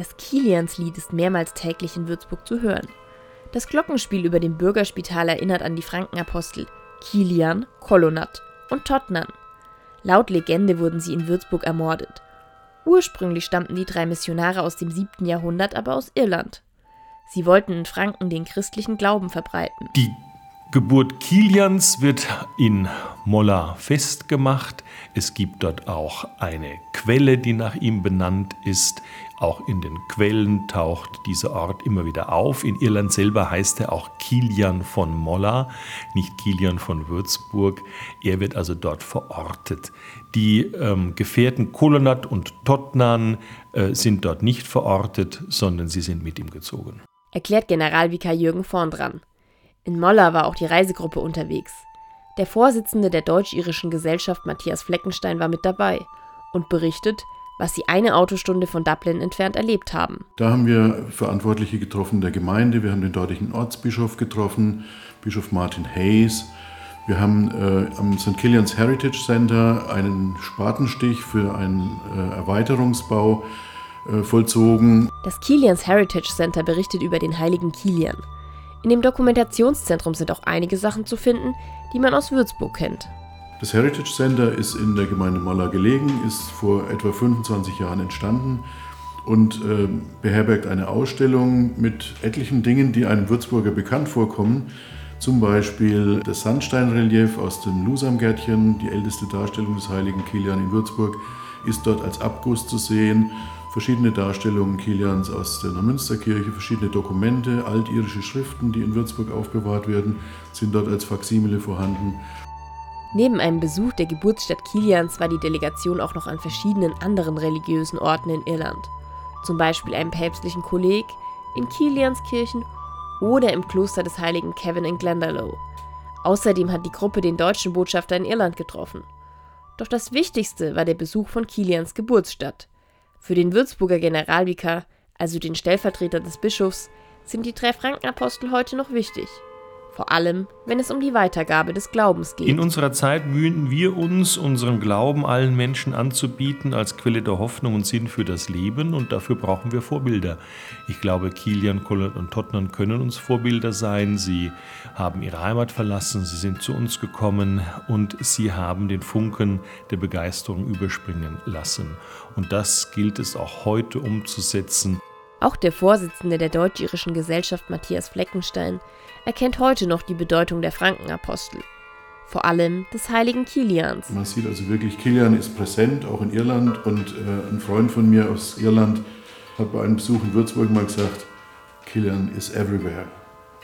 Das Kilianslied ist mehrmals täglich in Würzburg zu hören. Das Glockenspiel über dem Bürgerspital erinnert an die Frankenapostel Kilian, Kolonat und Totnan. Laut Legende wurden sie in Würzburg ermordet. Ursprünglich stammten die drei Missionare aus dem 7. Jahrhundert aber aus Irland. Sie wollten in Franken den christlichen Glauben verbreiten. Die Geburt Kilians wird in Molla festgemacht. Es gibt dort auch eine Quelle, die nach ihm benannt ist. Auch in den Quellen taucht dieser Ort immer wieder auf. In Irland selber heißt er auch Kilian von Molla, nicht Kilian von Würzburg. Er wird also dort verortet. Die ähm, Gefährten Kolonat und Totnan äh, sind dort nicht verortet, sondern sie sind mit ihm gezogen. Erklärt Generalvikar Jürgen vorn dran. In Molla war auch die Reisegruppe unterwegs. Der Vorsitzende der deutsch-irischen Gesellschaft Matthias Fleckenstein war mit dabei und berichtet, was sie eine Autostunde von Dublin entfernt erlebt haben. Da haben wir Verantwortliche getroffen der Gemeinde, wir haben den dortigen Ortsbischof getroffen, Bischof Martin Hayes. Wir haben äh, am St. Killian's Heritage Center einen Spatenstich für einen äh, Erweiterungsbau äh, vollzogen. Das Killian's Heritage Center berichtet über den heiligen Kilian. In dem Dokumentationszentrum sind auch einige Sachen zu finden, die man aus Würzburg kennt. Das Heritage Center ist in der Gemeinde Molla gelegen, ist vor etwa 25 Jahren entstanden und äh, beherbergt eine Ausstellung mit etlichen Dingen, die einem Würzburger bekannt vorkommen. Zum Beispiel das Sandsteinrelief aus dem Lusamgärtchen, die älteste Darstellung des heiligen Kilian in Würzburg, ist dort als Abguss zu sehen verschiedene Darstellungen Kilians aus der Neumünsterkirche, verschiedene Dokumente, altirische Schriften, die in Würzburg aufbewahrt werden, sind dort als Faksimile vorhanden. Neben einem Besuch der Geburtsstadt Kilians war die Delegation auch noch an verschiedenen anderen religiösen Orten in Irland, zum Beispiel einem päpstlichen Kolleg, in Kilianskirchen oder im Kloster des heiligen Kevin in Glendalough. Außerdem hat die Gruppe den deutschen Botschafter in Irland getroffen. Doch das Wichtigste war der Besuch von Kilians Geburtsstadt, für den Würzburger Generalvikar, also den Stellvertreter des Bischofs, sind die drei Frankenapostel heute noch wichtig. Vor allem, wenn es um die Weitergabe des Glaubens geht. In unserer Zeit mühen wir uns, unseren Glauben allen Menschen anzubieten als Quelle der Hoffnung und Sinn für das Leben und dafür brauchen wir Vorbilder. Ich glaube, Kilian, Kolland und Tottenham können uns Vorbilder sein. Sie haben ihre Heimat verlassen, sie sind zu uns gekommen und sie haben den Funken der Begeisterung überspringen lassen. Und das gilt es auch heute umzusetzen. Auch der Vorsitzende der Deutsch-Irischen Gesellschaft Matthias Fleckenstein erkennt heute noch die Bedeutung der Frankenapostel, vor allem des heiligen Kilians. Man sieht also wirklich, Kilian ist präsent, auch in Irland. Und äh, ein Freund von mir aus Irland hat bei einem Besuch in Würzburg mal gesagt, Kilian is everywhere.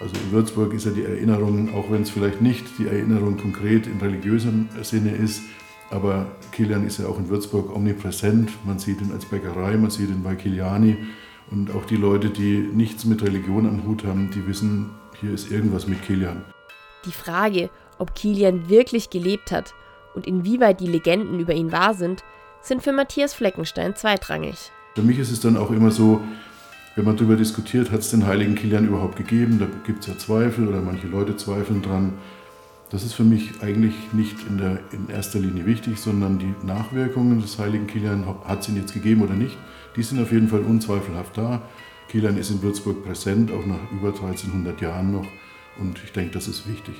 Also in Würzburg ist ja die Erinnerung, auch wenn es vielleicht nicht die Erinnerung konkret in religiösem Sinne ist, aber Kilian ist ja auch in Würzburg omnipräsent. Man sieht ihn als Bäckerei, man sieht ihn bei Kiliani. Und auch die Leute, die nichts mit Religion am Hut haben, die wissen, hier ist irgendwas mit Kilian. Die Frage, ob Kilian wirklich gelebt hat und inwieweit die Legenden über ihn wahr sind, sind für Matthias Fleckenstein zweitrangig. Für mich ist es dann auch immer so, wenn man darüber diskutiert, hat es den heiligen Kilian überhaupt gegeben? Da gibt es ja Zweifel oder manche Leute zweifeln dran. Das ist für mich eigentlich nicht in, der, in erster Linie wichtig, sondern die Nachwirkungen des heiligen Kilian, hat es ihn jetzt gegeben oder nicht, die sind auf jeden Fall unzweifelhaft da. Kilian ist in Würzburg präsent, auch nach über 1300 Jahren noch. Und ich denke, das ist wichtig.